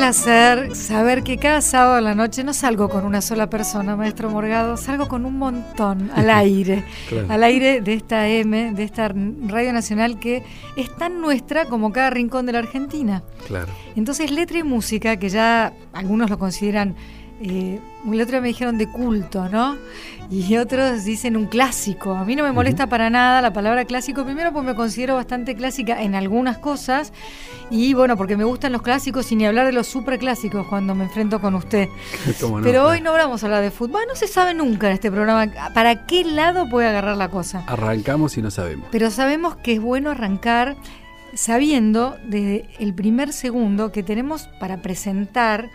placer saber que cada sábado a la noche no salgo con una sola persona, maestro Morgado, salgo con un montón al aire, al aire de esta M, de esta Radio Nacional que es tan nuestra como cada rincón de la Argentina. Claro. Entonces, letra y música, que ya algunos lo consideran eh, el otro me dijeron de culto, ¿no? Y otros dicen un clásico. A mí no me molesta para nada la palabra clásico, primero porque me considero bastante clásica en algunas cosas y bueno, porque me gustan los clásicos y ni hablar de los superclásicos cuando me enfrento con usted. Pero hoy no vamos a hablar de fútbol. No se sabe nunca en este programa para qué lado puede agarrar la cosa. Arrancamos y no sabemos. Pero sabemos que es bueno arrancar sabiendo desde el primer segundo que tenemos para presentar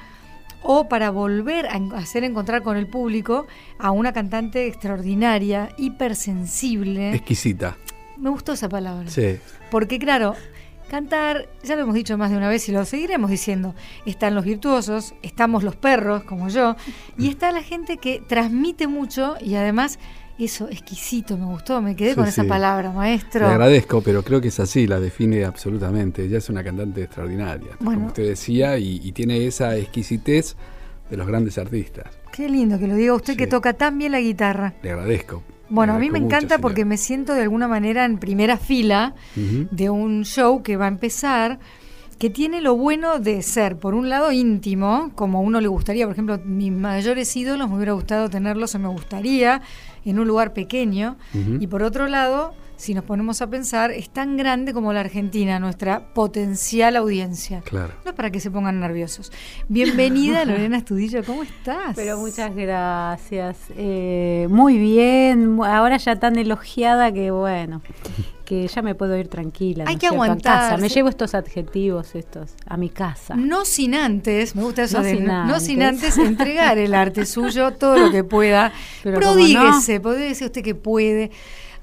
o para volver a hacer encontrar con el público a una cantante extraordinaria, hipersensible. Exquisita. Me gustó esa palabra. Sí. Porque claro, cantar, ya lo hemos dicho más de una vez y lo seguiremos diciendo, están los virtuosos, estamos los perros, como yo, y está la gente que transmite mucho y además eso, exquisito, me gustó, me quedé con esa palabra, maestro. Le agradezco, pero creo que es así, la define absolutamente. Ella es una cantante extraordinaria, como usted decía, y, tiene esa exquisitez de los grandes artistas. Qué lindo que lo diga usted que toca tan bien la guitarra. Le agradezco. Bueno, a mí me encanta porque me siento de alguna manera en primera fila de un show que va a empezar que tiene lo bueno de ser, por un lado, íntimo, como a uno le gustaría. Por ejemplo, mis mayores ídolos me hubiera gustado tenerlos o me gustaría en un lugar pequeño. Y por otro lado, si nos ponemos a pensar, es tan grande como la Argentina, nuestra potencial audiencia. Claro. No es para que se pongan nerviosos. Bienvenida, Lorena Estudillo, ¿cómo estás? Pero muchas gracias. Eh, muy bien, ahora ya tan elogiada que bueno que ya me puedo ir tranquila. Hay que aguantar. Me llevo estos adjetivos estos a mi casa. No sin antes, me gusta eso no de sin no, sin antes entregar el arte suyo todo lo que pueda. Pero Prodíguese, decir usted que puede.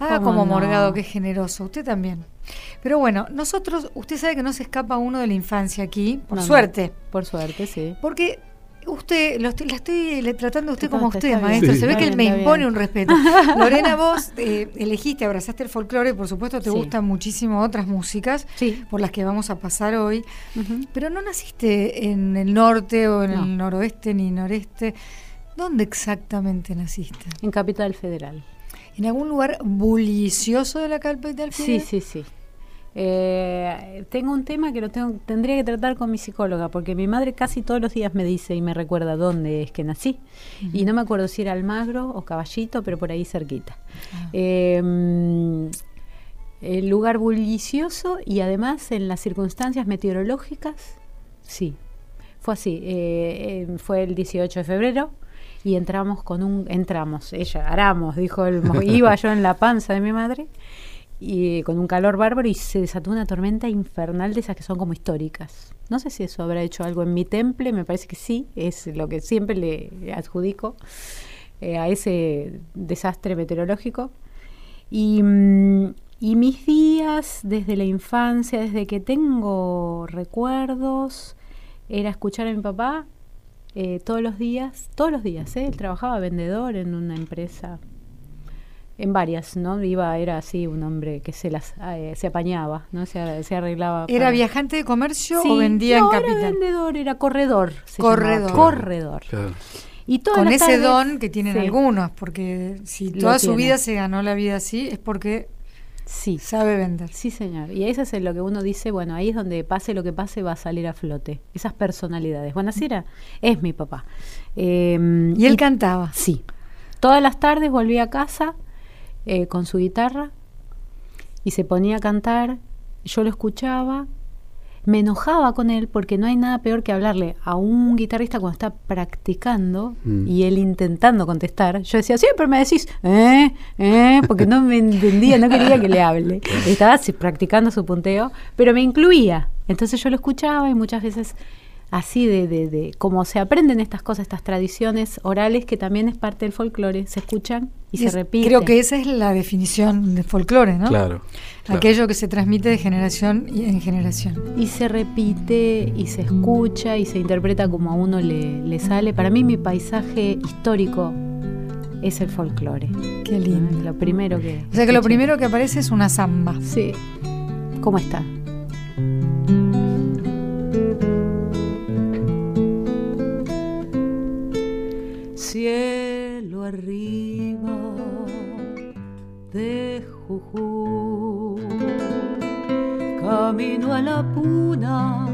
Haga como Morgado, que es generoso. Usted también. Pero bueno, nosotros, usted sabe que no se escapa uno de la infancia aquí, por suerte. por suerte, sí. Porque Usted, lo estoy, la estoy tratando a usted como usted, maestro. Se ve que él me impone un respeto. Lorena, vos eh, elegiste, abrazaste el folclore, por supuesto te gustan muchísimo otras músicas, por las que vamos a pasar hoy. Pero no naciste en el norte o en el noroeste ni noreste. ¿Dónde exactamente naciste? En Capital Federal. ¿En algún lugar bullicioso de la Capital Federal? Sí, sí, sí. Eh, tengo un tema que lo tengo, tendría que tratar con mi psicóloga, porque mi madre casi todos los días me dice y me recuerda dónde es que nací. Y no me acuerdo si era Almagro o Caballito, pero por ahí cerquita. Ah. Em, el lugar bullicioso y además en las circunstancias meteorológicas, sí. Fue así, eh, eh, fue el 18 de febrero, y entramos con un entramos ella aramos dijo el iba yo en la panza de mi madre y con un calor bárbaro y se desató una tormenta infernal de esas que son como históricas. No sé si eso habrá hecho algo en mi temple, me parece que sí, es lo que siempre le adjudico eh, a ese desastre meteorológico. Y, mm, y, mis días desde la infancia, desde que tengo recuerdos, era escuchar a mi papá eh, todos los días, todos los días, ¿eh? él trabajaba vendedor en una empresa en varias, ¿no? Iba, era así un hombre que se las eh, se apañaba, ¿no? Se, se arreglaba. ¿Era viajante de comercio o vendía en capital? era vendedor, era corredor. corredor. corredor. Y Con ese don que tienen algunos, porque si toda su vida se ganó la vida así, es porque sí. sabe vender. Sí, señor. Y eso es lo que uno dice, bueno, ahí es donde pase lo que pase va a salir a flote. Esas personalidades. Bueno, así era, es mi papá. Em, ¿Y él cantaba? Sí. Todas las tardes volvía a casa eh, con su guitarra y se ponía a cantar, yo lo escuchaba, me enojaba con él porque no hay nada peor que hablarle a un guitarrista cuando está practicando mm. y él intentando contestar. Yo decía, siempre me decís, ¿eh? ¿eh? Porque no me entendía, no quería que le hable. Estaba practicando su punteo, pero me incluía. Entonces yo lo escuchaba y muchas veces así de, de, de cómo se aprenden estas cosas, estas tradiciones orales que también es parte del folclore, se escuchan y, se repiten. Creo que esa es la definición de folclore, ¿no? Claro, Aquello que se transmite de generación en generación. Y se repite y se escucha y se interpreta como a uno le, le sale. Para mí mi paisaje histórico es el folclore. Qué lindo. Lo primero que... O sea que lo primero que aparece es una samba. Sí. ¿Cómo está? Cielo arriba de Jujuy. Camino a la puna,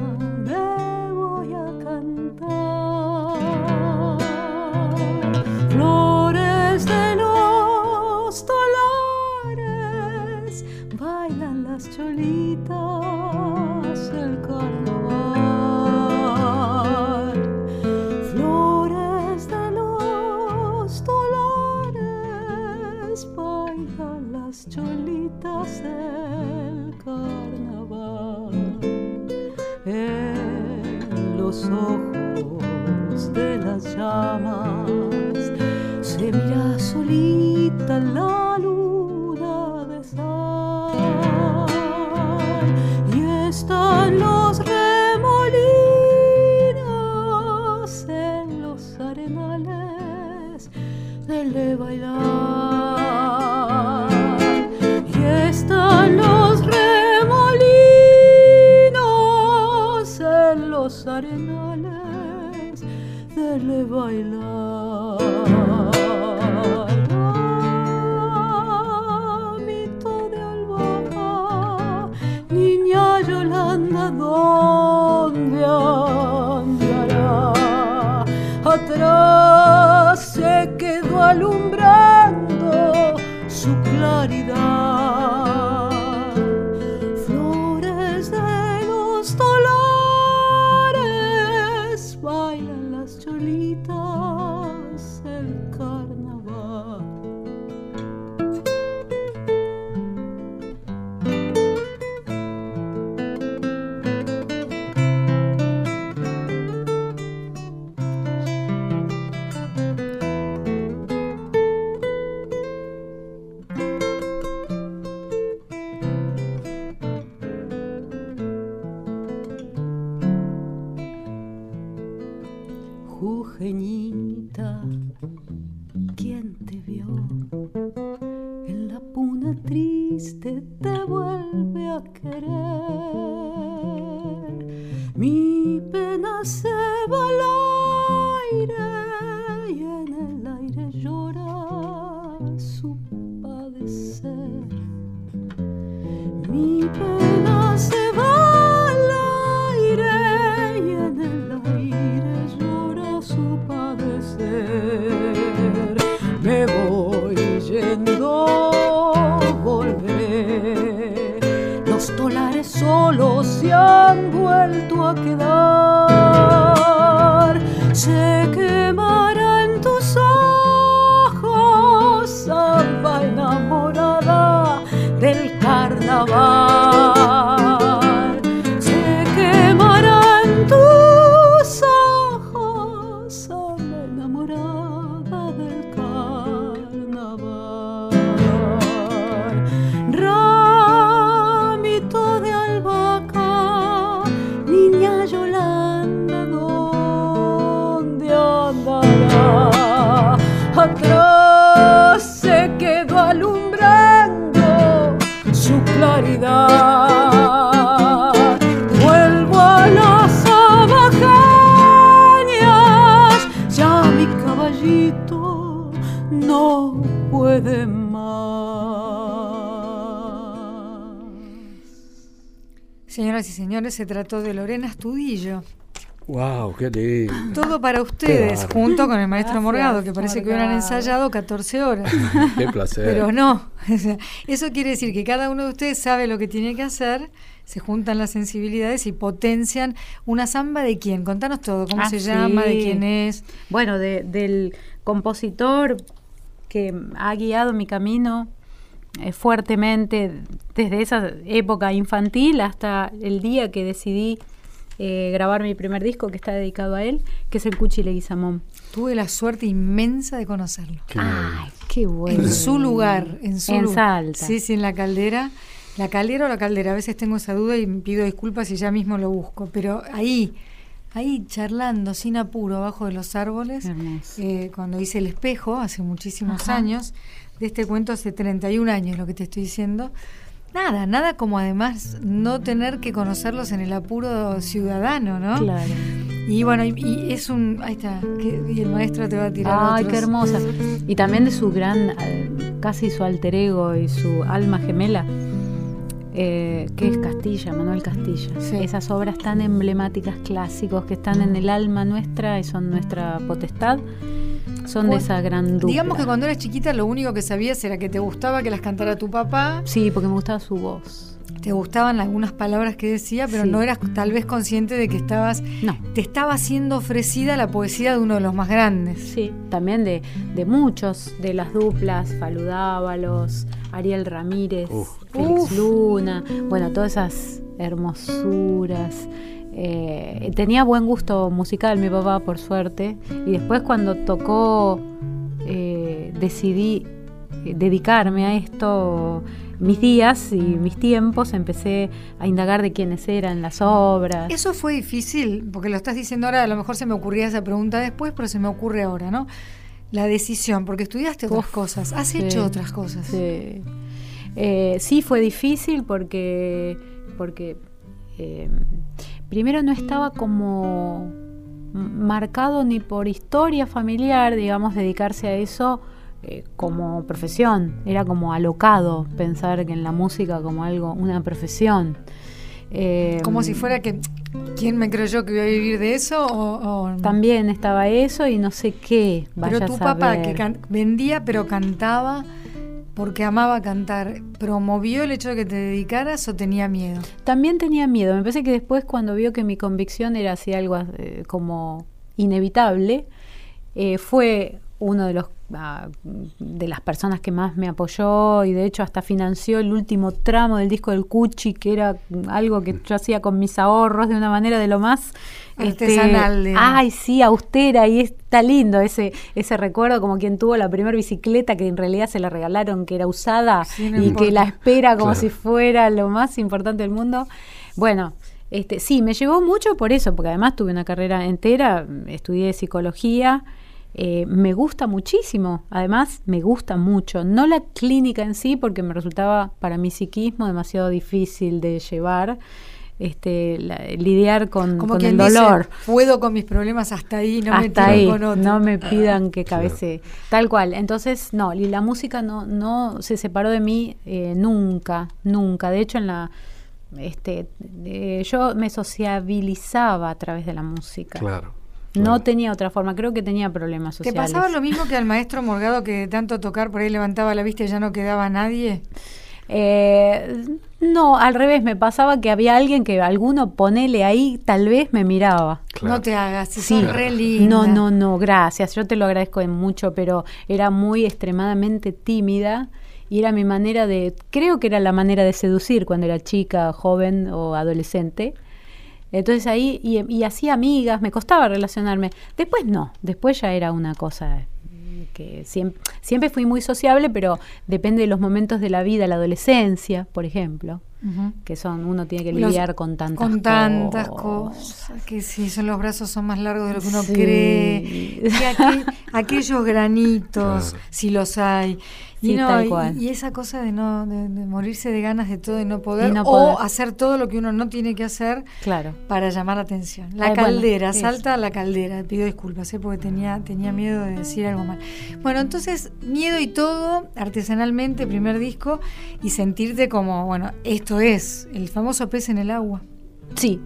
se quedó alumbrando su claridad. Vuelvo a las abajañas, ya mi caballito no puede más. Señoras y señores, se trató de Lorena Astudillo. ¡Wow! ¡Qué lindo! Todo para ustedes, junto con el maestro Gracias, Morgado, que parece que hubieran ensayado 14 horas. ¡Qué placer! Pero no, eso quiere decir que cada uno de ustedes sabe lo que tiene que hacer, se juntan las sensibilidades y potencian una samba de quién. Contanos todo, cómo Ah, se llama, de quién es. Bueno, de- del compositor que ha guiado mi camino eh, fuertemente desde esa época infantil hasta el día que decidí eh, grabar mi primer disco que está dedicado a él, que es el Cuchi Leguizamón. Tuve la suerte inmensa de conocerlo. Qué Ay, qué bueno. En su lugar, en su En lugar. Salta. Sí, sí, en la caldera. La caldera o la caldera, a veces tengo esa duda y pido disculpas y ya mismo lo busco. Pero ahí, ahí charlando, sin apuro, abajo de los árboles, Hermoso. eh, cuando hice El Espejo, hace muchísimos Ajá. años, de este cuento hace 31 años lo que te estoy diciendo. Nada, nada como además no tener que conocerlos en el apuro ciudadano, ¿no? Claro. Y bueno, y, es un. Ahí está. y el maestro te va a tirar. Ay, qué hermosa. Y también de su gran. Eh, casi su alter ego y su alma gemela. Eh, que es Castilla, Manuel Castilla. Esas obras tan emblemáticas, clásicos, que están en el alma nuestra y son nuestra potestad, son de esa gran dupla. Digamos que cuando eras chiquita lo único que sabías era que te gustaba que las cantara tu papá. Sí, porque me gustaba su voz te gustaban algunas palabras que decía, pero no eras tal vez consciente de que estabas, no. te estaba siendo ofrecida la poesía de uno de los más grandes. Sí, también de, de muchos, de las duplas, Faludávalos, Ariel Ramírez, Félix Luna, bueno, todas esas hermosuras. Eh, tenía buen gusto musical mi papá, por suerte, y después cuando tocó, eh, decidí eh, dedicarme a esto mis días y mis tiempos, empecé a indagar de quiénes eran las obras. Eso fue difícil, porque lo estás diciendo ahora, a lo mejor se me ocurría esa pregunta después, pero se me ocurre ahora, ¿no? La decisión, porque estudiaste otras cosas, has hecho otras cosas. Sí. Eh, sí, fue difícil porque, porque eh, primero no estaba como marcado ni por historia familiar, digamos, dedicarse a eso eh, como profesión. Era como alocado pensar que en la música como algo, una profesión. Eh, como si fuera que ¿Quién me creyó que iba a vivir de eso? O, También estaba eso y no sé qué. pero tu papá que vendía pero cantaba porque amaba cantar, ¿promovió el hecho de que te dedicaras o tenía miedo? También tenía miedo. Me parece que después cuando vio que mi convicción era así algo eh, como inevitable, fue uno de los de las personas que más me apoyó y de hecho hasta financió el último tramo del disco del Cuchi, que era algo que yo hacía con mis ahorros de una manera de lo más este, artesanal. ay, sí, austera y está lindo ese ese recuerdo como quien tuvo la primera bicicleta que en realidad se la regalaron, que era usada y que la espera como si fuera lo más importante del mundo. Bueno, este, sí, me llevó mucho por eso, porque además tuve una carrera entera, estudié psicología, eh, me gusta muchísimo, además me gusta mucho, no la clínica en sí, porque me resultaba para mi psiquismo demasiado difícil de llevar. Este, lidiar con, el dolor. Puedo con mis problemas hasta ahí, no me con otro. No me pidan que cabece. Tal cual. Entonces, no, y la música no, no se separó de mí eh, nunca, nunca. De hecho, en la este, yo me sociabilizaba a través de la música. Claro. No tenía otra forma, creo que tenía problemas sociales. ¿Te pasaba lo mismo que al maestro Morgado que tanto tocar por ahí levantaba la vista y ya no quedaba nadie? Eh, no, al revés, me pasaba que había alguien que alguno ponele ahí, tal vez me miraba. No te hagas, sí, re No, no, no, gracias, yo te lo agradezco mucho, pero era muy extremadamente tímida y era mi manera de, creo que era la manera de seducir cuando era chica, joven o adolescente. Entonces ahí, y, y hacía amigas, me costaba relacionarme. Después no, después ya era una cosa que siempre, siempre fui muy sociable, pero depende de los momentos de la vida, la adolescencia, por ejemplo, que son, uno tiene que lidiar con tantas Con tantas cosas, que sí, son los brazos son más largos de lo que uno cree, y aquellos granitos, si los hay. Y, y, esa cosa de no de, morirse de ganas de todo y no poder, o hacer todo lo que uno no tiene que hacer claro. para llamar la atención. La caldera, salta a la caldera. Pido disculpas ¿eh? porque tenía, tenía miedo de decir algo mal. Bueno, entonces, miedo y todo, artesanalmente, primer disco, y sentirte como, bueno, esto es el famoso pez en el agua. Sí,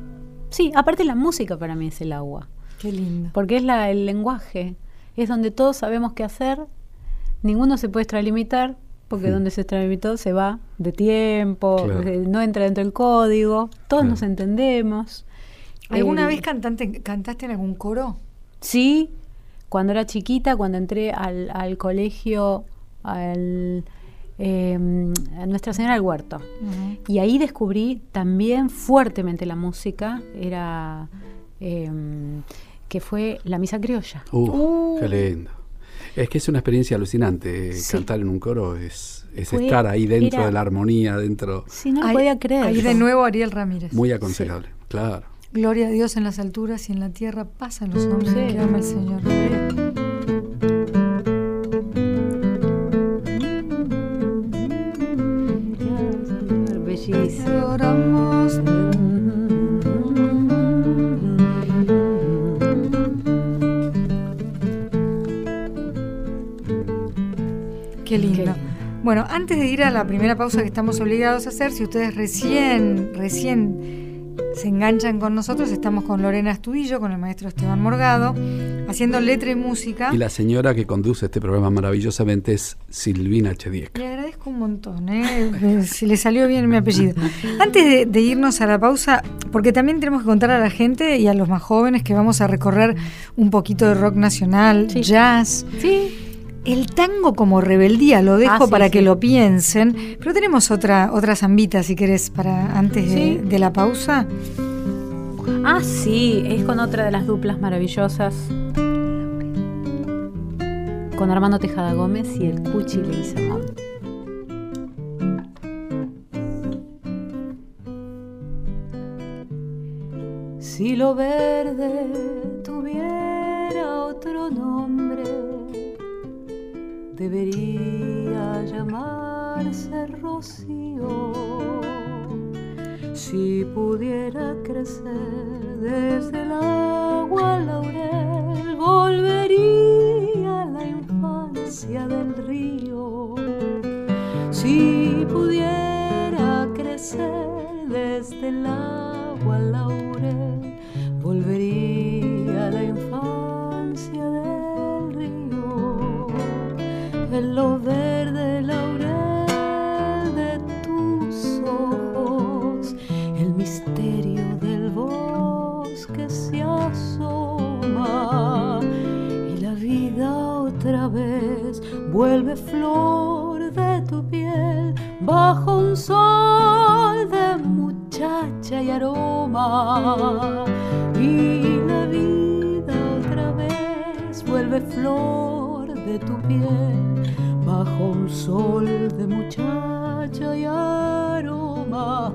sí, aparte la música para mí es el agua. Qué lindo. Porque es la, el lenguaje, es donde todos sabemos qué hacer ninguno se puede extralimitar, porque donde se extralimitó se va de tiempo, no entra dentro del código, todos nos entendemos. ¿Alguna vez cantante, cantaste en algún coro? Sí, cuando era chiquita, cuando entré al, al colegio, al, em, Nuestra Señora del Huerto. Y ahí descubrí también fuertemente la música, era em, que fue la misa criolla. Uh, qué lindo. Es que es una experiencia alucinante. Eh, cantar en un coro es, estar ahí dentro de la armonía, dentro. Sí, no lo podía creer. Ahí de nuevo Ariel Ramírez. Muy aconsejable, claro. Gloria a Dios en las alturas y en la tierra pasan los hombres que ama el Señor. Gis. Lloramos. Qué lindo. Bueno, antes de ir a la primera pausa que estamos obligados a hacer, si ustedes recién, recién se enganchan con nosotros, estamos con Lorena Estudillo, con el maestro Esteban Morgado, haciendo letra y música. Y la señora que conduce este programa maravillosamente es Silvina Chediek. Le agradezco un montón, ¿eh? si le salió bien mi apellido. Antes de, irnos a la pausa, porque también tenemos que contar a la gente y a los más jóvenes que vamos a recorrer un poquito de rock nacional, jazz. Sí el tango como rebeldía, lo dejo ah, para que lo piensen, pero tenemos otra, otra zambita, si querés, para antes de, la pausa. Ah, sí, es con otra de las duplas maravillosas. Con Armando Tejada Gómez y el Cuchi Leguizamón. Si lo verde tuviera otro nombre debería llamarse rocío. Si pudiera crecer desde el agua laurel, volvería a la infancia del río. Si pudiera crecer desde el agua vuelve flor de tu piel bajo un sol de muchacha y aroma y la vida otra vez vuelve flor de tu piel bajo un sol de muchacha y aroma.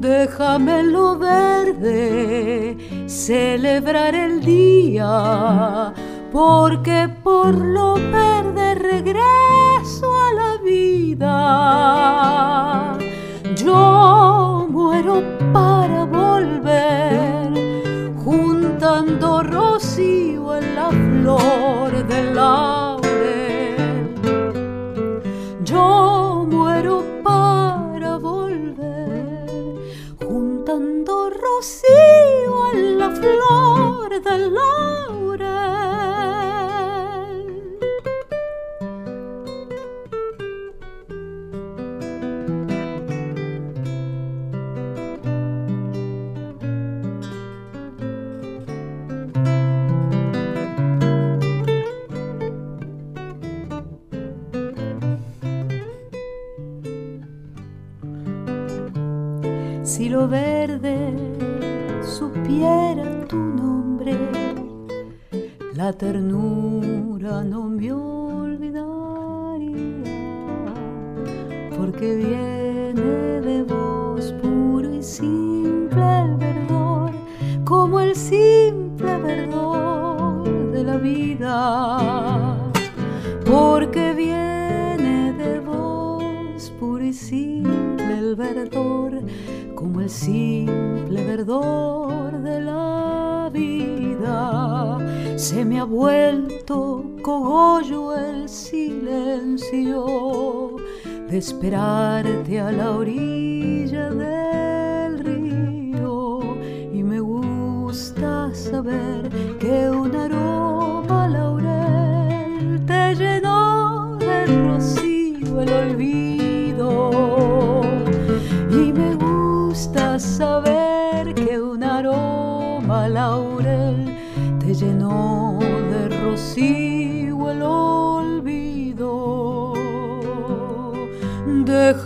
Déjame lo verde celebrar el día, porque por lo verde regreso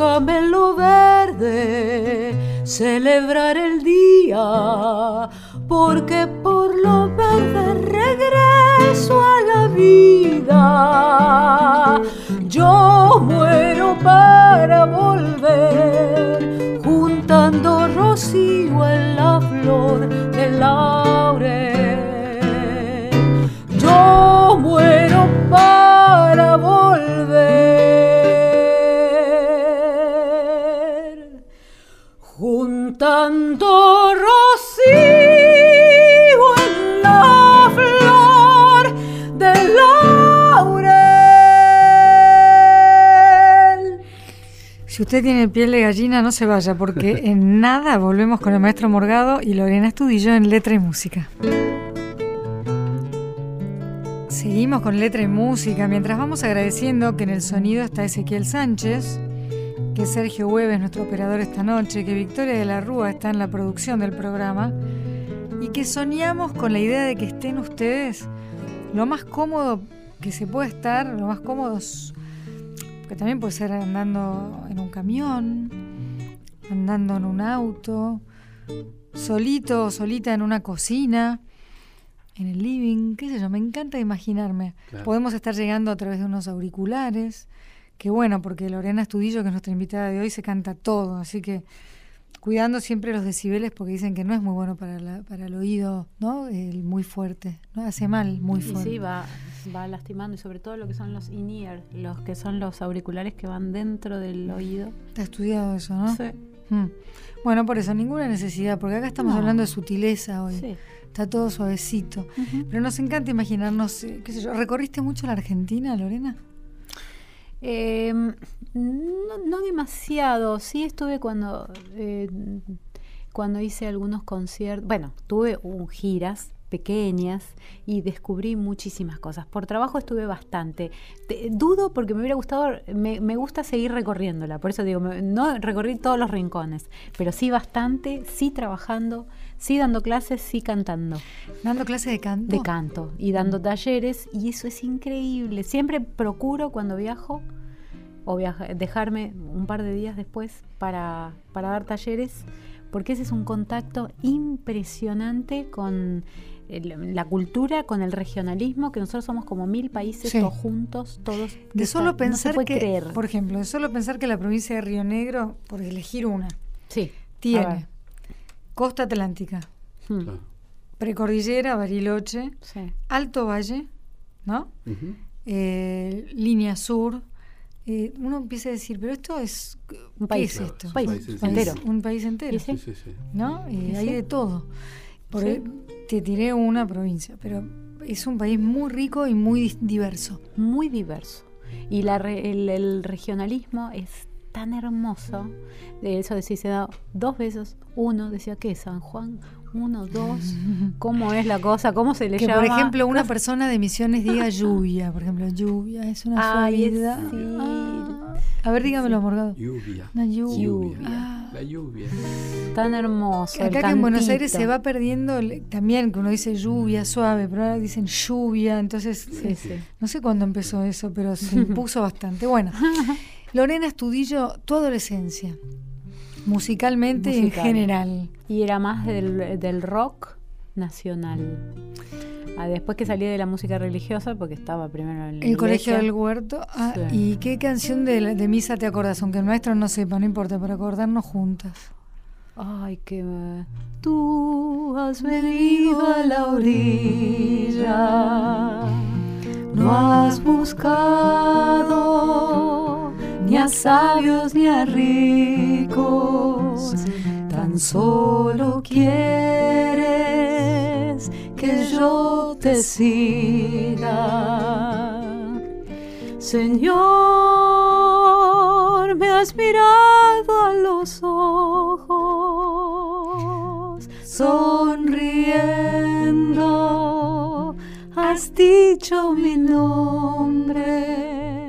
Déjame lo verde celebrar el día, porque por lo verde regreso a la vida. Yo muero para volver juntando rocío en la flor del laurel. Yo muero para volver, tanto rocío en la flor del laurel. Si usted tiene piel de gallina, no se vaya, porque en nada volvemos con el maestro Morgado y Lorena Estudillo en Letra y Música. Seguimos con Letra y Música, mientras vamos agradeciendo que en el sonido está Ezequiel Sánchez que Sergio Hueves, nuestro operador esta noche, que Victoria de la Rúa está en la producción del programa y que soñamos con la idea de que estén ustedes lo más cómodo que se puede estar, lo más cómodos que también puede ser andando en un camión, andando en un auto, solito o solita en una cocina, en el living, qué sé yo, me encanta imaginarme. Podemos estar llegando a través de unos auriculares, que bueno, porque Lorena Estudillo, que es nuestra invitada de hoy, se canta todo, así que cuidando siempre los decibeles porque dicen que no es muy bueno para, la, para el oído, ¿no? El muy fuerte, ¿no? Hace mal muy fuerte. sí, va, va lastimando y sobre todo lo que son los in-ear, los que son los auriculares que van dentro del oído. Está estudiado eso, ¿no? Sí. Mm. Bueno, por eso, ninguna necesidad, porque acá estamos hablando de sutileza hoy. Sí. Está todo suavecito. Pero nos encanta imaginarnos, eh, qué sé yo, ¿recorriste mucho la Argentina, Lorena? Eh, no, demasiado. Sí estuve cuando, eh, cuando hice algunos conciertos. Bueno, tuve un, giras pequeñas y descubrí muchísimas cosas. Por trabajo estuve bastante. dudo porque me hubiera gustado, me, me, gusta seguir recorriéndola, por eso digo, no recorrí todos los rincones, pero sí bastante, sí trabajando, sí dando clases, sí cantando. ¿Dando clases de canto? De canto y dando talleres y eso es increíble. Siempre procuro cuando viajo o dejarme un par de días después para, para dar talleres porque ese es un contacto impresionante con la cultura con el regionalismo, que nosotros somos como mil países todos juntos, todos. De solo pensar que, por ejemplo, de solo pensar que la provincia de Río Negro, por elegir una, sí. tiene costa atlántica, hmm. precordillera, Bariloche, Alto Valle, ¿no? Eh, línea sur. Eh, uno empieza a decir, pero esto es. Un país, ¿Qué es esto? Un país, entero. Un país entero. ¿No? Y hay de todo. Por te tiré una provincia, pero es un país muy rico y muy diverso. Muy diverso. Y la el, regionalismo es tan hermoso. De eso decía, se da dos besos. Uno decía, ¿qué? San Juan, uno, dos. ¿Cómo es la cosa? ¿Cómo se le que, llama? Por ejemplo, una persona de Misiones diga lluvia. Por ejemplo, lluvia es una suavidad. Ah. A ver, dígamelo, Morgado. Lluvia. La lluvia. Ah. La lluvia. Tan hermoso. Acá que en Buenos Aires se va perdiendo también, que uno dice lluvia suave, pero ahora dicen lluvia. Entonces, eh, no sé cuándo empezó eso, pero se impuso bastante. Bueno, Lorena Estudillo, tu adolescencia musicalmente en general. Y era más del, del rock nacional. Ah, después que salí de la música religiosa, porque estaba primero en el colegio del huerto. Ah, ¿Y qué canción de, de, misa te acordás? Aunque el maestro no sepa, no importa, para acordarnos juntas. Ay, qué... Tú has venido a la orilla, no has buscado ni a sabios ni a ricos, tan solo quieres que yo te siga. Señor, me has mirado a los ojos, sonriendo, has dicho mi nombre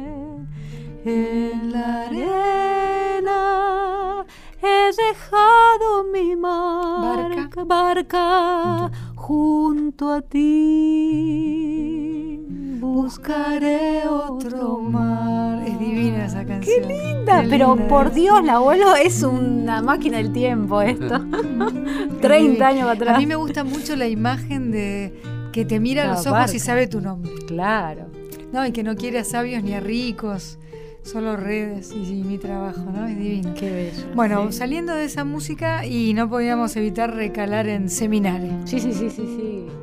en la arena he dejado mi marca, barca, junto a ti. Buscaré otro mar. Es divina esa canción. Qué linda, pero por Dios, la abuelo es una máquina del tiempo esto. 30 años atrás. A mí me gusta mucho la imagen de que te mira a los ojos y sabe tu nombre. Claro. No, y que no quiere a sabios ni a ricos solo redes y, mi trabajo, ¿no? Es divino. Qué bello. Bueno, saliendo de esa música y no podíamos evitar recalar en seminario. Sí, sí, sí, sí, sí.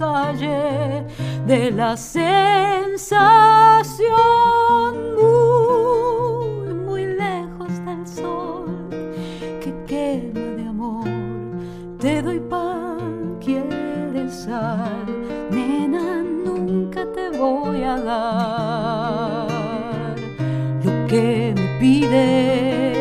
de la sensación. Muy, muy lejos del sol que quema de amor. Te doy pan, quieres sal, nena, nunca te voy a dar lo que me pides.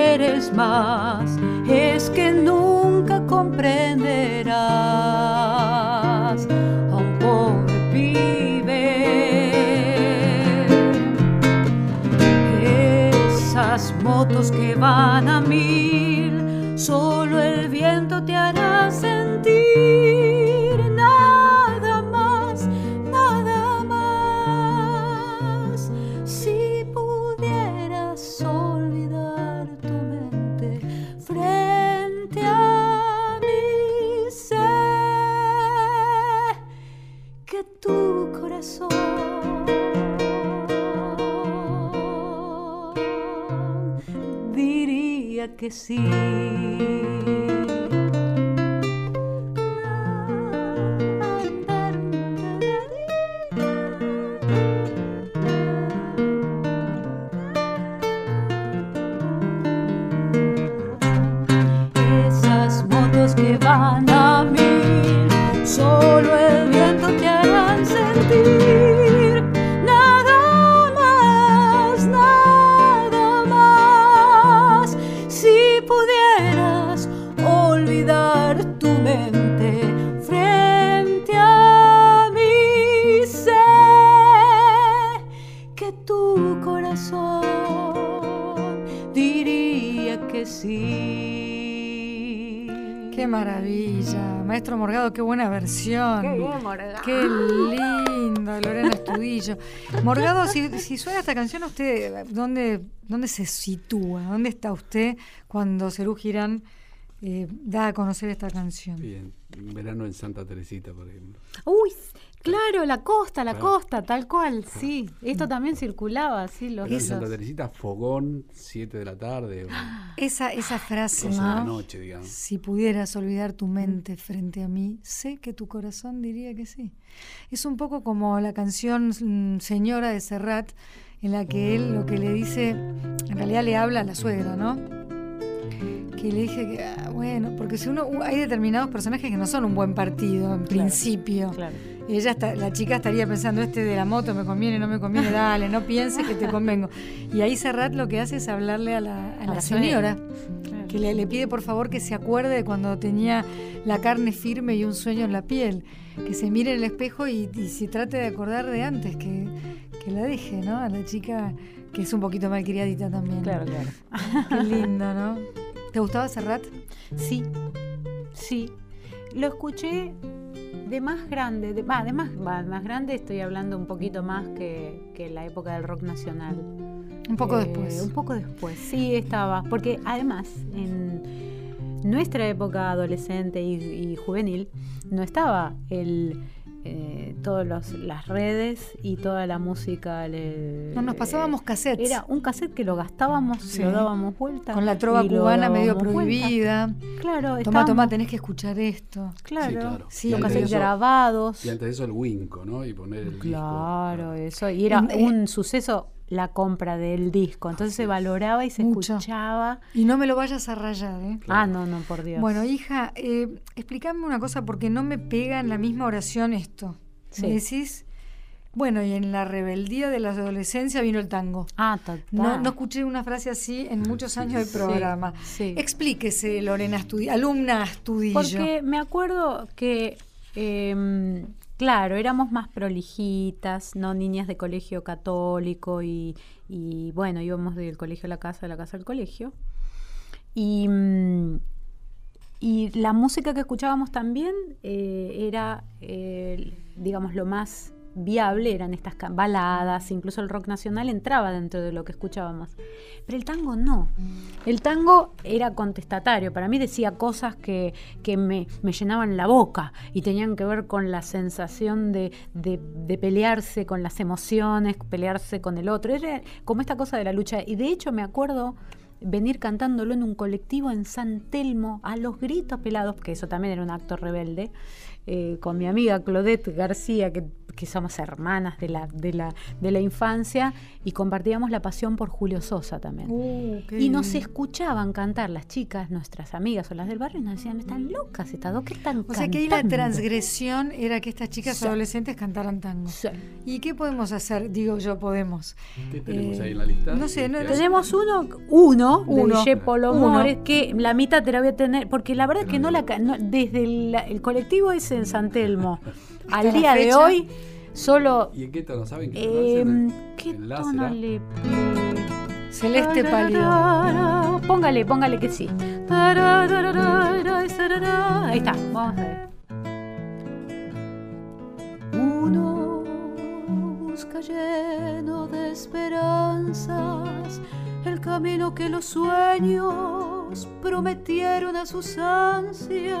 Quieres más, es que nunca comprenderás a un pobre pibe. Esas motos que van a mil, solo el viento te hará que sí. Morgado, si, si suena esta canción, ¿usted dónde, dónde se sitúa? ¿Dónde está usted cuando Cerú Girán eh, da a conocer esta canción? Bien, un verano en Santa Teresita, por ejemplo. Uy, claro, la costa, la Ah. costa, tal cual, sí. Esto también circulaba, sí, los en. Santa Teresita, fogón, 7 de la tarde, o Esa, esa frase, 12 de la ¿no? noche, digamos. Si pudieras olvidar tu mente frente a mí, sé que tu corazón diría que sí. Es un poco como la canción mm, Señora de Serrat, en la que él lo que le dice, en realidad le habla a la suegra, ¿no? Que le dije que, ah, bueno, porque si uno, hay determinados personajes que no son un buen partido en principio. Claro. Y ella está, la chica estaría pensando, este de la moto me conviene, no me conviene, dale, no pienses que te convengo. Y ahí Serrat lo que hace es hablarle a la, a A la la señora, Claro. que le, le pide por favor que se acuerde de cuando tenía la carne firme y un sueño en la piel, que se mire en el espejo y, y se trate de acordar de antes, que, que la deje, ¿no? A la chica que es un poquito malcriadita también. Claro, claro. Qué lindo, ¿no? ¿Te gustaba Serrat? Sí, sí. Lo escuché de más grande, de, va, de más, más grande estoy hablando un poquito más que, que la época del rock nacional. Un poco Eh, después. Un poco después, sí estaba. Porque además, en nuestra época adolescente y, y juvenil, no estaba el eh, todas las redes y toda la música. le- No, nos pasábamos cassettes. Era un cassette que lo gastábamos, Sí. lo dábamos vuelta. Con la trova cubana medio dábamos vuelta. prohibida. Claro, Toma, estábamos- toma, tenés que escuchar esto. Claro, Sí, claro. Sí, los Y antes cassettes de eso- grabados. Y antes de eso el Winco, ¿no? Y poner el Claro, disco. eso. Y era eh, un suceso la compra del disco. Entonces se valoraba y se Mucho. escuchaba. Y no me lo vayas a rayar, ¿eh? Ah, no, no, por Dios. Bueno, hija, eh, explícame una cosa porque no me pega en la misma oración esto. Sí. Me decís, bueno, y en la rebeldía de la adolescencia vino el tango. ah, total. No, no escuché una frase así en muchos años de programa. sí. Explíquese, Lorena, Astudi- alumna Astudillo. Porque me acuerdo que eh, Claro, éramos más prolijitas, no niñas de colegio católico y, y bueno, íbamos del colegio a la casa, de la casa al colegio. Y, mm, y la música que escuchábamos también eh, era, eh, digamos, lo más viable eran estas baladas, incluso el rock nacional entraba dentro de lo que escuchábamos. Pero el tango no. El tango era contestatario, para mí decía cosas que, me, llenaban la boca y tenían que ver con la sensación de, de, pelearse con las emociones, pelearse con el otro. Era como esta cosa de la lucha. Y de hecho me acuerdo venir cantándolo en un colectivo en San Telmo a los gritos pelados, que eso también era un acto rebelde, eh, con mi amiga Claudette García, que que somos hermanas de la, de la, de la infancia, y compartíamos la pasión por Julio Sosa también. Uh, y nos escuchaban cantar las chicas, nuestras amigas o las del barrio, y nos decían, están locas estas dos, ¿qué están O sea que ahí la transgresión era que estas chicas adolescentes cantaran tango. ¿Y qué podemos hacer? Digo yo, podemos. ¿Qué tenemos eh, ahí en la lista? No sé, tenemos uno, uno, uno de Polo Mores, que la mitad te la voy a tener, porque la verdad es que no la... desde el, colectivo es en San Telmo al día de hoy Solo. ¿Y en qué tono saben qué tono ¿Qué tono le Celeste pálido. Póngale, póngale que sí. Ahí está, vamos a ver. Uno busca lleno de esperanzas el camino que los sueños prometieron a sus ansias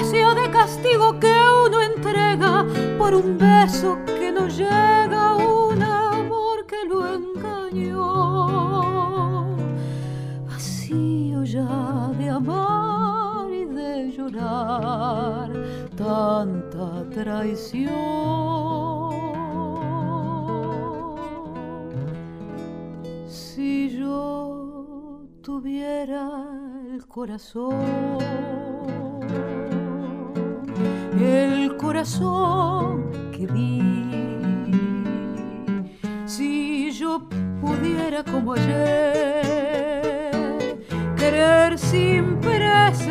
de castigo que uno entrega por un beso que no llega, un amor que lo engañó. Vacío ya de amar y de llorar tanta traición. Si yo tuviera el corazón el corazón que di. Si yo pudiera como ayer querer sin presentir,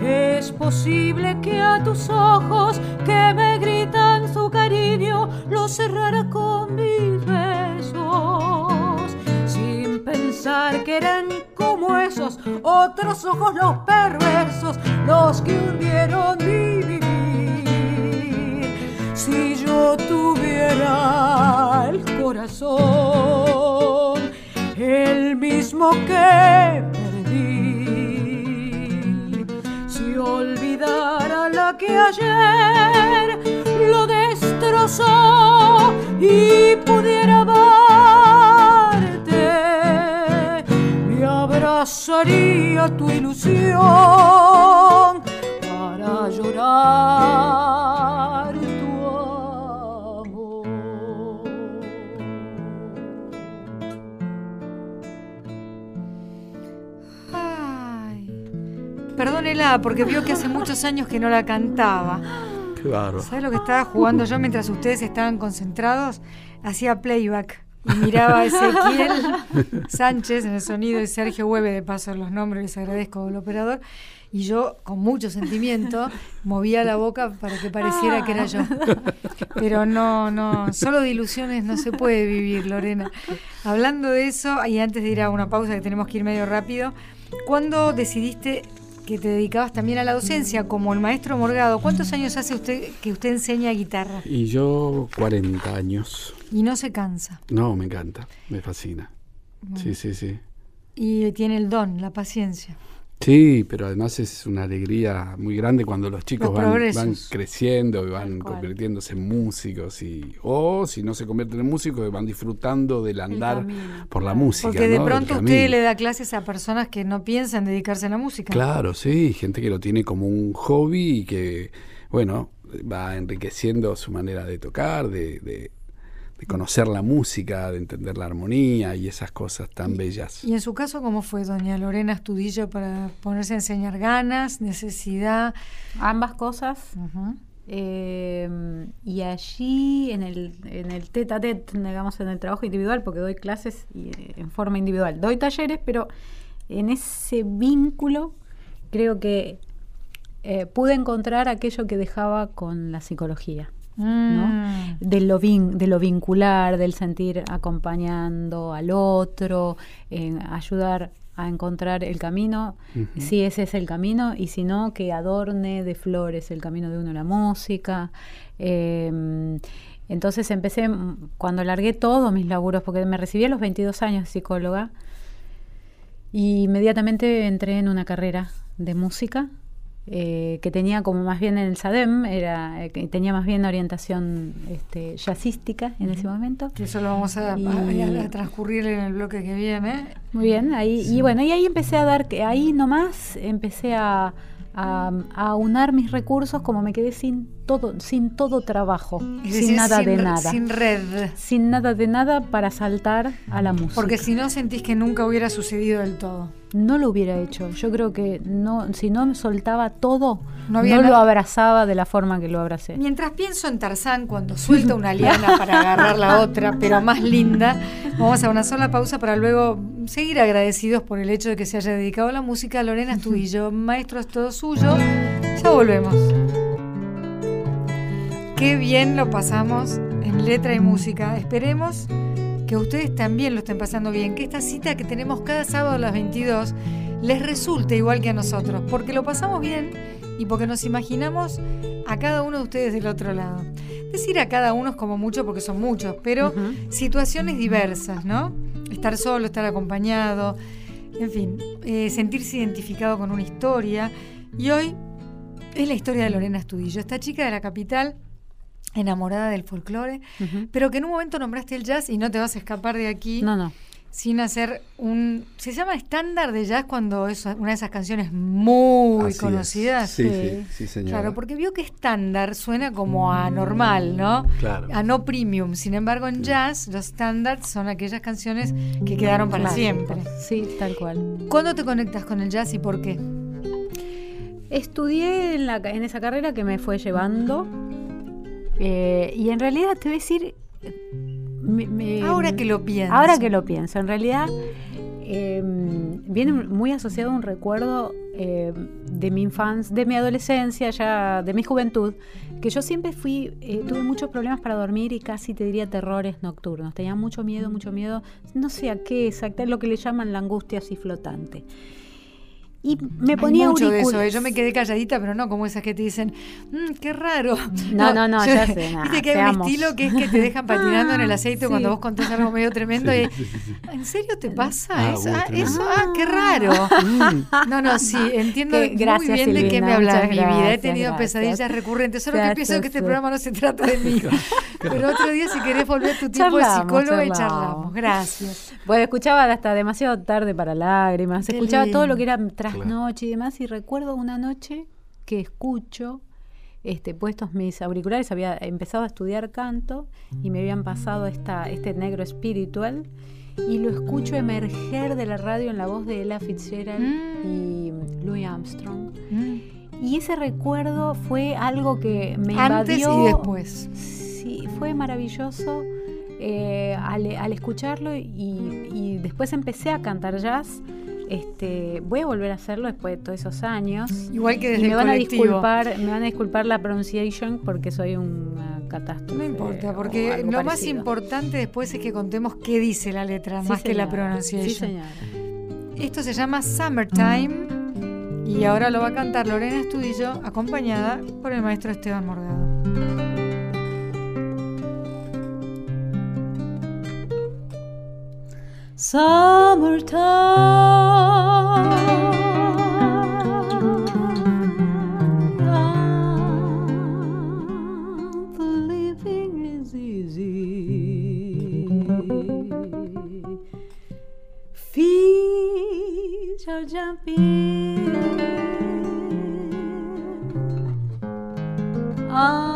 es posible que a tus ojos que me gritan su cariño los cerrara con mis besos, sin pensar que eran como esos otros ojos los que perdí, si olvidara la que ayer lo destrozó y pudiera abrazaría tu ilusión para llorar porque vio que hace muchos años que no la cantaba. Qué barro. ¿Sabes lo que estaba jugando yo mientras ustedes estaban concentrados? Hacía playback y miraba a Ezequiel Sánchez en el sonido y Sergio Hueve, de paso los nombres, les agradezco al operador, y yo con mucho sentimiento movía la boca para que pareciera que era yo. Pero no, no, solo de ilusiones no se puede vivir, Lorena. Hablando de eso, y antes de ir a una pausa que tenemos que ir medio rápido, ¿cuándo decidiste que te dedicabas también a la docencia, como el maestro Morgado. ¿Cuántos años hace usted que usted enseña guitarra? Y yo 40 años. ¿Y no se cansa? No, me encanta, me fascina. Sí, sí, sí. Y tiene el don, la paciencia. Sí, pero además es una alegría muy grande cuando los chicos van, creciendo y van convirtiéndose en músicos y o si no se convierten en músicos van disfrutando del andar por la música. Porque de pronto usted le da clases a personas que no piensan dedicarse a la música. Claro, sí, gente que lo tiene como un hobby y que bueno, va enriqueciendo su manera de tocar, de, conocer la música, de entender la armonía y esas cosas tan bellas. ¿Y en su caso cómo fue, doña Lorena Estudillo, para ponerse a enseñar ganas, necesidad? Ambas cosas. Eh, y allí en el, en el tete a tete, digamos, en el trabajo individual, porque doy clases eh, en forma individual, doy talleres, pero en ese vínculo creo que eh, pude encontrar aquello que dejaba con la psicología. Mm. De, lo de lo vincular, del sentir acompañando al otro, ayudar a encontrar el camino, si ese es el camino, y si no, que adorne de flores el camino de uno la música. Em, entonces empecé, cuando largué todos mis laburos, porque me recibí a los 22 años de psicóloga, y inmediatamente entré en una carrera de música eh, que tenía como más bien en el SADEM, era, eh, que tenía más bien orientación este, jazzística en ese momento. Que eso lo vamos a, transcurrir en el bloque que viene. Muy bien, ahí, y bueno, y ahí empecé a dar, ahí nomás empecé a, a, a unar mis recursos como me quedé sin todo, sin todo trabajo, sin nada de nada. Sin red. Sin nada de nada para saltar a la música. Porque si no sentís que nunca hubiera sucedido del todo. No lo hubiera hecho. Yo creo que no, si no me soltaba todo, no, lo abrazaba de la forma que lo abracé. Mientras pienso en Tarzán cuando suelta una liana para agarrar la otra, pero más linda, vamos a una sola pausa para luego seguir agradecidos por el hecho de que se haya dedicado a la música. Lorena yo maestro es todo suyo. Ya volvemos. Qué bien lo pasamos en letra y música. Esperemos que ustedes también lo estén pasando bien, que esta cita que tenemos cada sábado a las 22 les resulte igual que a nosotros, porque lo pasamos bien y porque nos imaginamos a cada uno de ustedes del otro lado. Decir a cada uno es como mucho porque son muchos, pero situaciones diversas, ¿no? Estar solo, estar acompañado, en fin, eh, sentirse identificado con una historia. Y hoy es la historia de Lorena Estudillo, esta chica de la capital enamorada del folclore, pero que en un momento nombraste el jazz y no te vas a escapar de aquí. No, no. Sin hacer un. Se llama estándar de jazz cuando es una de esas canciones muy conocidas. Sí, sí, sí, señora. Claro, porque vio que estándar suena como a normal, ¿no? Claro. A no premium. Sin embargo, en jazz, los estándares son aquellas canciones que quedaron para siempre. Sí, tal cual. ¿Cuándo te conectas con el jazz y por qué? Estudié en, la, en esa carrera que me fue llevando eh, y en realidad te voy a decir... ahora que lo pienso. Ahora que lo pienso, en realidad em, viene muy asociado a un recuerdo em, de mi infancia, de mi adolescencia, ya de mi juventud, que yo siempre fui, eh, tuve muchos problemas para dormir y casi te diría terrores nocturnos. Tenía mucho miedo, mucho miedo, no sé a qué exactamente, lo que le llaman la angustia así flotante y me ponía mucho de eso, ¿eh? yo me quedé calladita, pero no como esas que te dicen, mmm, qué raro. No, no, no, ya sé. Viste que hay un estilo que es que te dejan patinando en el aceite cuando vos contás algo medio tremendo. y, ¿En serio te pasa ah, eso? Ah, eso? Ah, qué raro. Mm. no, no, sí, entiendo muy bien de qué me hablas mi vida. He tenido pesadillas recurrentes, solo que pienso que este programa no se trata de mí. pero otro día, si querés volver a tu tipo de psicóloga y charlamos. Gracias. Bueno, escuchaba hasta demasiado tarde para lágrimas, escuchaba todo lo que era tras noche y demás, y recuerdo una noche que escucho, este, puestos mis auriculares, había empezado a estudiar canto y me habían pasado esta, este negro espiritual y lo escucho emerger de la radio en la voz de Ella Fitzgerald mm. y Louis Armstrong. Mm. Y ese recuerdo fue algo que me Antes invadió. y después. Sí, fue maravilloso eh, al, escucharlo y, y, después empecé a cantar jazz este, voy a volver a hacerlo después de todos esos años. Igual que desde y me van a disculpar, me van a disculpar la pronunciation porque soy una catástrofe. No importa, porque lo más importante después es que contemos qué dice la letra, más que la pronunciation. Sí, señora. Esto se llama Summertime y ahora lo va a cantar Lorena Estudillo acompañada por el maestro Esteban Morgado. Summertime. The living is easy. Feet are jumping. on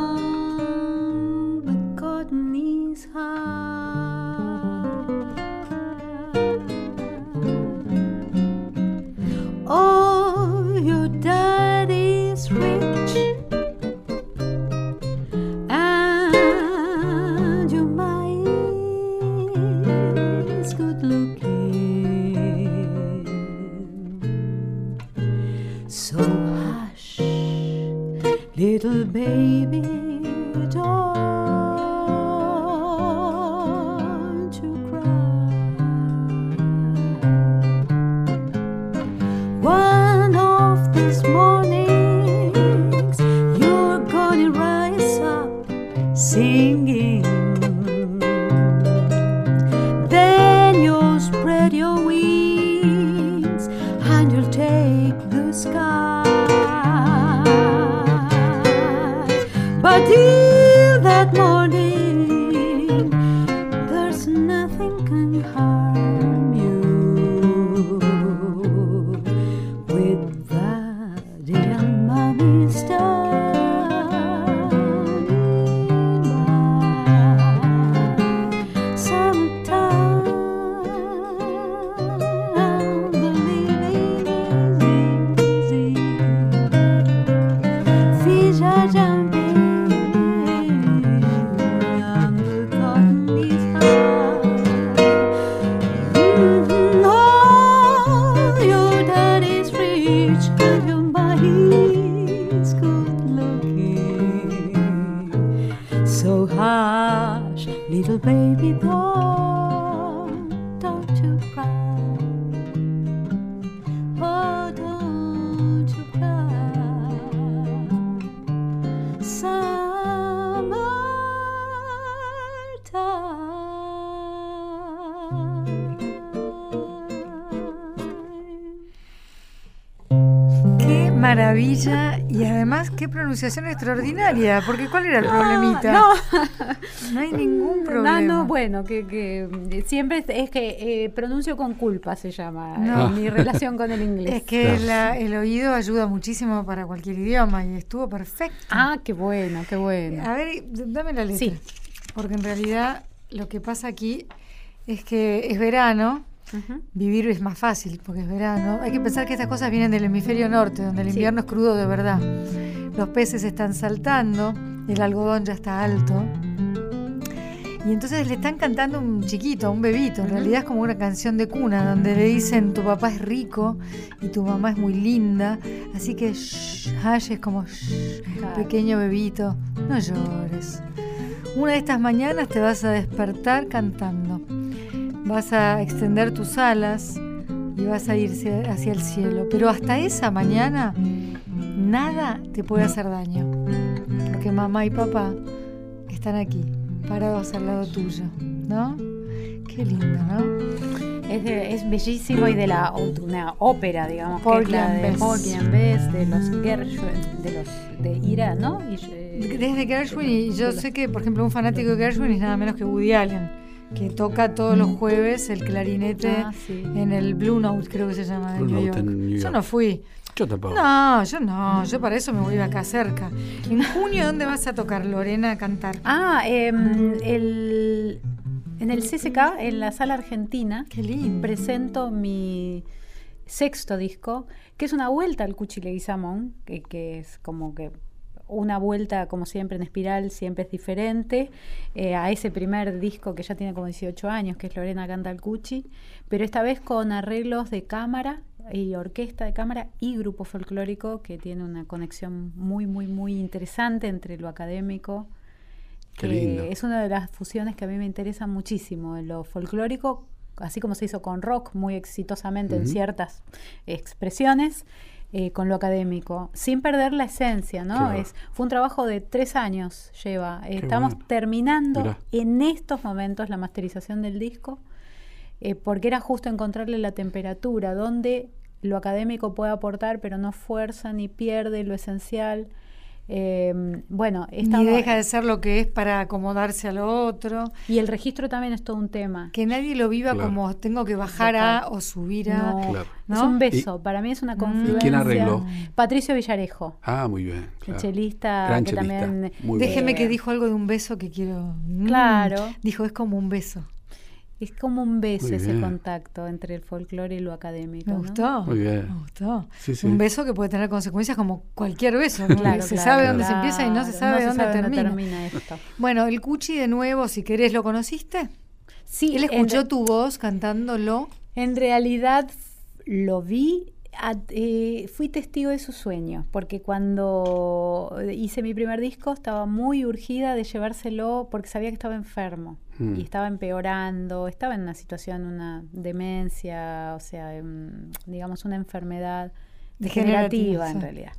So hush, little baby, don't, don't you cry. Oh, don't you cry. Summertime. Qué maravilla además qué pronunciación extraordinaria, porque ¿cuál era el problemita? No, No hay ningún problema. No, no, bueno, que, que eh, siempre es, que eh, pronuncio con culpa, se llama, No. eh, mi relación con el inglés. Es que la- el oído ayuda muchísimo para cualquier idioma y estuvo perfecto. Ah, qué bueno, qué bueno. A ver, dame la letra. Sí. Porque en realidad lo que pasa aquí es que es verano, vivir es más fácil porque es verano. Hay que pensar que estas cosas vienen del hemisferio norte, donde el Sí. invierno es crudo de verdad. Los peces están saltando, el algodón ya está alto. Y entonces le están cantando a un chiquito, a un bebito. En realidad es como una canción de cuna, donde le dicen tu papá es rico y tu mamá es muy linda. Así que shh, es como shh, pequeño bebito, no llores. Una de estas mañanas te vas a despertar cantando. Vas a extender tus alas y vas a irse hacia el cielo. Pero hasta esa mañana nada te puede hacer daño. Porque mamá y papá están aquí, parados al lado tuyo. ¿No? Qué lindo, ¿no? Es, de- es bellísimo y de la una ópera, digamos, que es la de Bess. De los Gershwin, de los de Ira, ¿no? Y, eh, Desde Gershwin, y yo sé que, por ejemplo, un fanático de Gershwin es nada menos que Woody Allen, que toca todos los jueves el clarinete Ah, sí. en el Blue Note, creo que se llama, de New Note York. en New Yo no fui. Yo tampoco. No, yo no, yo para eso me voy acá cerca. En junio, ¿dónde vas a tocar, Lorena, a cantar? Ah, em, el, en el CCK, en la sala argentina, Qué lindo. presento mi sexto disco, que es una vuelta al Cuchi Leguizamón, que, que es como que una vuelta, como siempre, en espiral, siempre es diferente, eh, a ese primer disco que ya tiene como 18 años, que es Lorena Canta Cuchi, pero esta vez con arreglos de cámara y orquesta de cámara y grupo folclórico, que tiene una conexión muy, muy, muy interesante entre lo académico. Qué que lindo. Es una de las fusiones que a mí me interesa muchísimo, lo folclórico, así como se hizo con rock muy exitosamente en ciertas expresiones, eh, con lo académico, sin perder la esencia, ¿no? Claro. Es, fue un trabajo de tres años, lleva. Estamos bueno. terminando Mirá. en estos momentos la masterización del disco, eh, porque era justo encontrarle la temperatura, donde lo académico puede aportar, pero no fuerza ni pierde lo esencial, Em, bueno, Ni deja de ser lo que es para acomodarse al otro. Y el registro también es todo un tema. Que nadie lo viva como tengo que bajar a o subir a. No, Es un beso. para mí es una confluencia. ¿Quién arregló? Patricio Villarejo. Ah, muy bien. El chelista que también. Déjeme que dijo algo de un beso que quiero. Mm. Claro. dijo, es como un beso. Es como un beso ese contacto entre el folclore y lo académico. Me gustó. Muy bien. Me gustó. Un beso que puede tener consecuencias como cualquier beso. se sabe dónde se empieza y no se sabe, dónde, termina. esto. Bueno, el Cuchi de nuevo, si querés, ¿lo conociste? Sí. Él escuchó tu voz cantándolo. En realidad lo vi eh, fui testigo de su sueño, porque cuando hice mi primer disco estaba muy urgida de llevárselo porque sabía que estaba enfermo y hmm. estaba empeorando, estaba en una situación, una demencia, o sea, em, digamos una enfermedad degenerativa en realidad.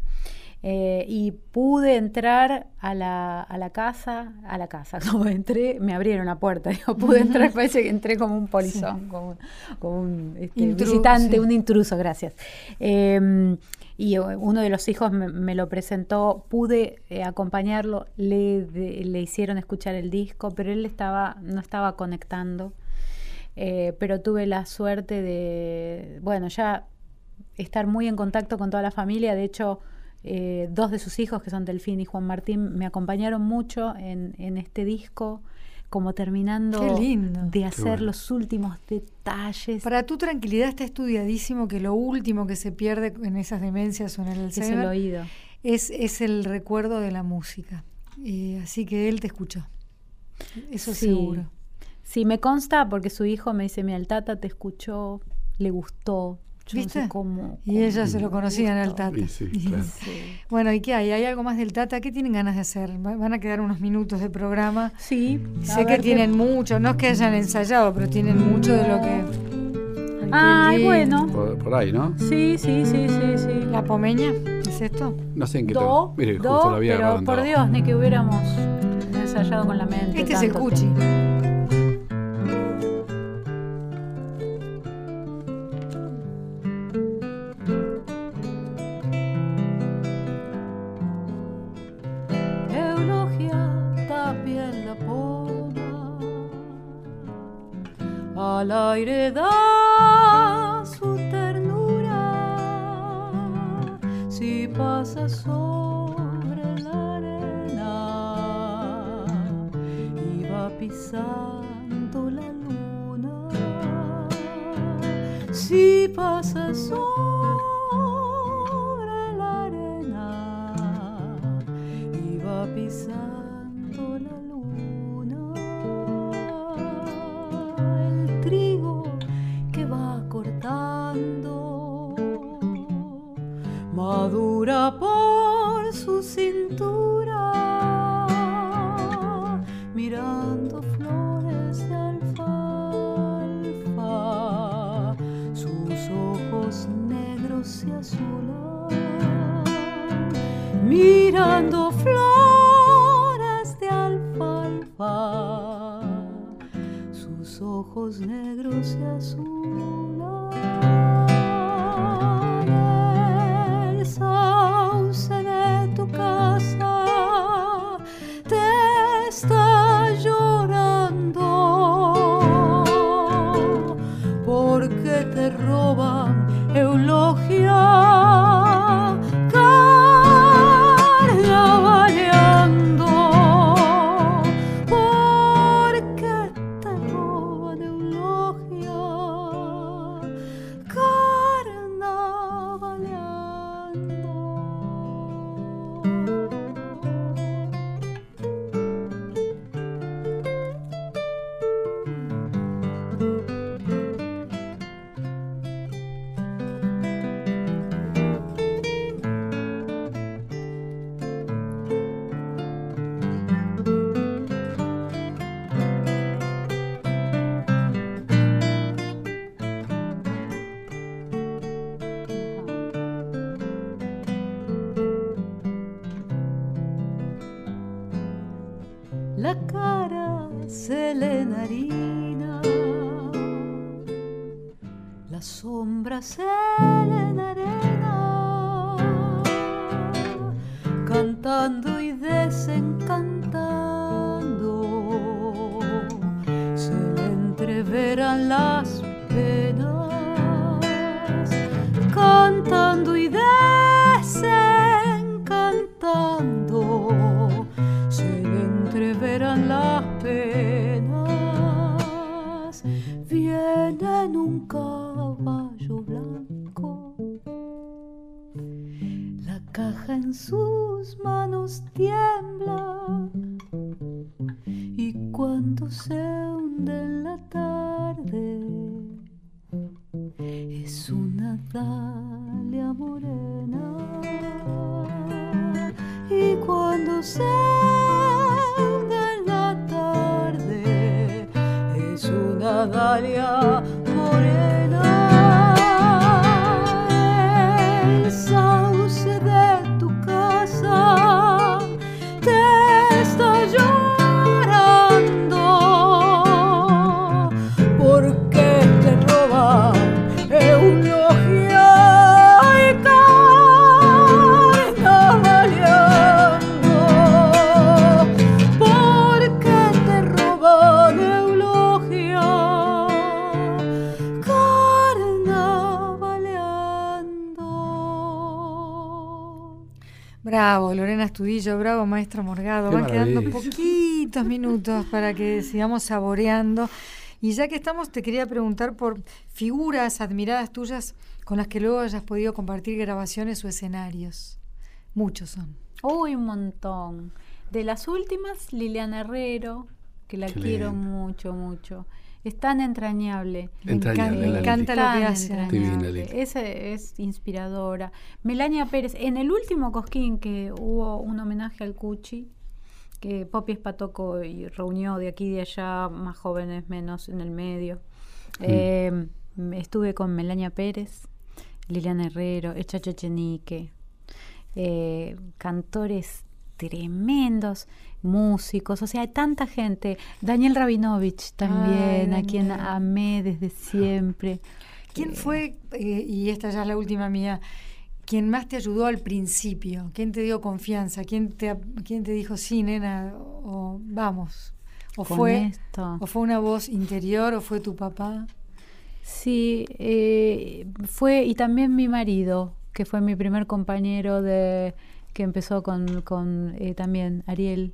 Eh, y pude entrar a la, a la casa, a la casa, como entré, me abrieron la puerta, digo, pude entrar, parece que entré como un polizón, como, un este, visitante, un intruso, gracias. Em, y uno de los hijos me, lo presentó, pude eh, acompañarlo, le, le hicieron escuchar el disco, pero él estaba, no estaba conectando. Eh, pero tuve la suerte de, bueno, ya estar muy en contacto con toda la familia. De hecho, eh, dos de sus hijos, que son Delfín y Juan Martín, me acompañaron mucho en, este disco, como terminando de hacer los últimos detalles. Para tu tranquilidad está estudiadísimo que lo último que se pierde en esas demencias o en el es el oído. Es, es el recuerdo de la música. así que él te escuchó. Eso seguro. Sí, me consta porque su hijo me dice, mi el Tata te escuchó, le gustó, ¿Viste? cómo, y ellas se lo conocían al Tata. Bueno, ¿y qué hay? ¿Hay algo más del Tata? ¿Qué tienen ganas de hacer? Van a quedar unos minutos de programa. Sí. Sé que tienen mucho, no es que hayan ensayado, pero tienen mucho de lo que... Ay, bueno. Por, ahí, ¿no? Sí, sí, sí, sí, sí. ¿La pomeña? ¿Es esto? No sé en qué do, Mire, justo había pero por Dios, ni que hubiéramos ensayado con la mente. Este es el cuchi. Dalia bravo, maestro Morgado. Van quedando poquitos minutos para que sigamos saboreando. Y ya que estamos, te quería preguntar por figuras admiradas tuyas con las que luego hayas podido compartir grabaciones o escenarios. Muchos son. Uy, un montón. De las últimas, Liliana Herrero, que la quiero mucho, mucho. Es tan entrañable. Me encanta, lo que hace. Esa es inspiradora. Melania Pérez, en el último Cosquín que hubo un homenaje al Cuchi, que Popi Espatoco y reunió de aquí y de allá, más jóvenes, menos en el medio. Mm. Eh, estuve con Melania Pérez, Liliana Herrero, Echacho Chenique, eh, cantores tremendos músicos, o sea, hay tanta gente. Daniel Rabinovich también, a quien amé desde siempre. ¿Quién eh, fue, eh, y esta ya es la última mía, quien más te ayudó al principio? ¿Quién te dio confianza? ¿Quién te, quién te dijo, sí, nena, o vamos? ¿O fue, ¿O fue una voz interior o fue tu papá? Sí, eh, fue, y también mi marido, que fue mi primer compañero de que empezó con, con también Ariel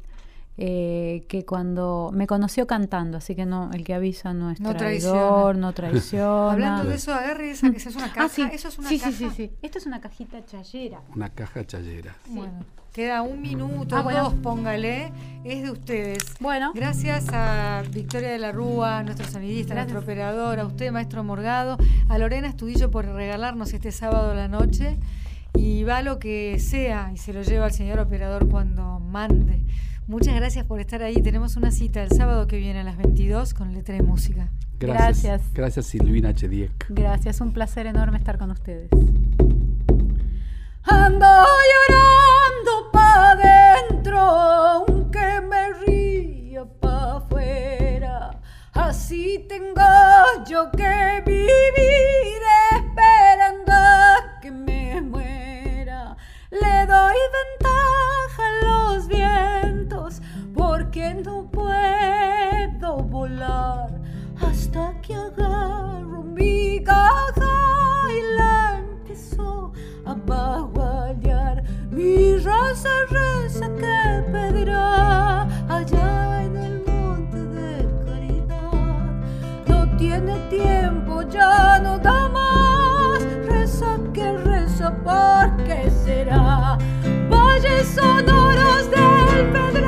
eh, que cuando me conoció cantando, así que no, el que avisa no es no traidor, no traiciona. Hablando de eso, agarre esa que es una ah, caja. sí. Eso es una sí, caja. sí, sí, sí. Esto es una cajita chayera. Una caja chayera. Bueno, queda un minuto, ah, dos, póngale. Es de ustedes. Bueno. Gracias a Victoria de la Rúa, nuestro sonidista, nuestro operador, a usted, maestro Morgado, a Lorena Estudillo por regalarnos este sábado a la noche. Y va lo que sea y se lo lleva al señor operador cuando mande. Muchas gracias por estar ahí. Tenemos una cita el sábado que viene a las 22 con Letra de Música. Gracias. Gracias, Silvina Chediek. Gracias, un placer enorme estar con ustedes. Ando llorando pa' dentro, aunque me ría pa' afuera. Así tengo yo que vivir esperando que me muera. Le doy ventaja a los vientos porque no puedo volar hasta que agarro mi caja y la empiezo a bagualear. Mi raza reza que pedirá allá en el monte de caridad. No tiene tiempo, ya no da más. Reza que reza, ¿por qué será? Valles sonoros del pedregal,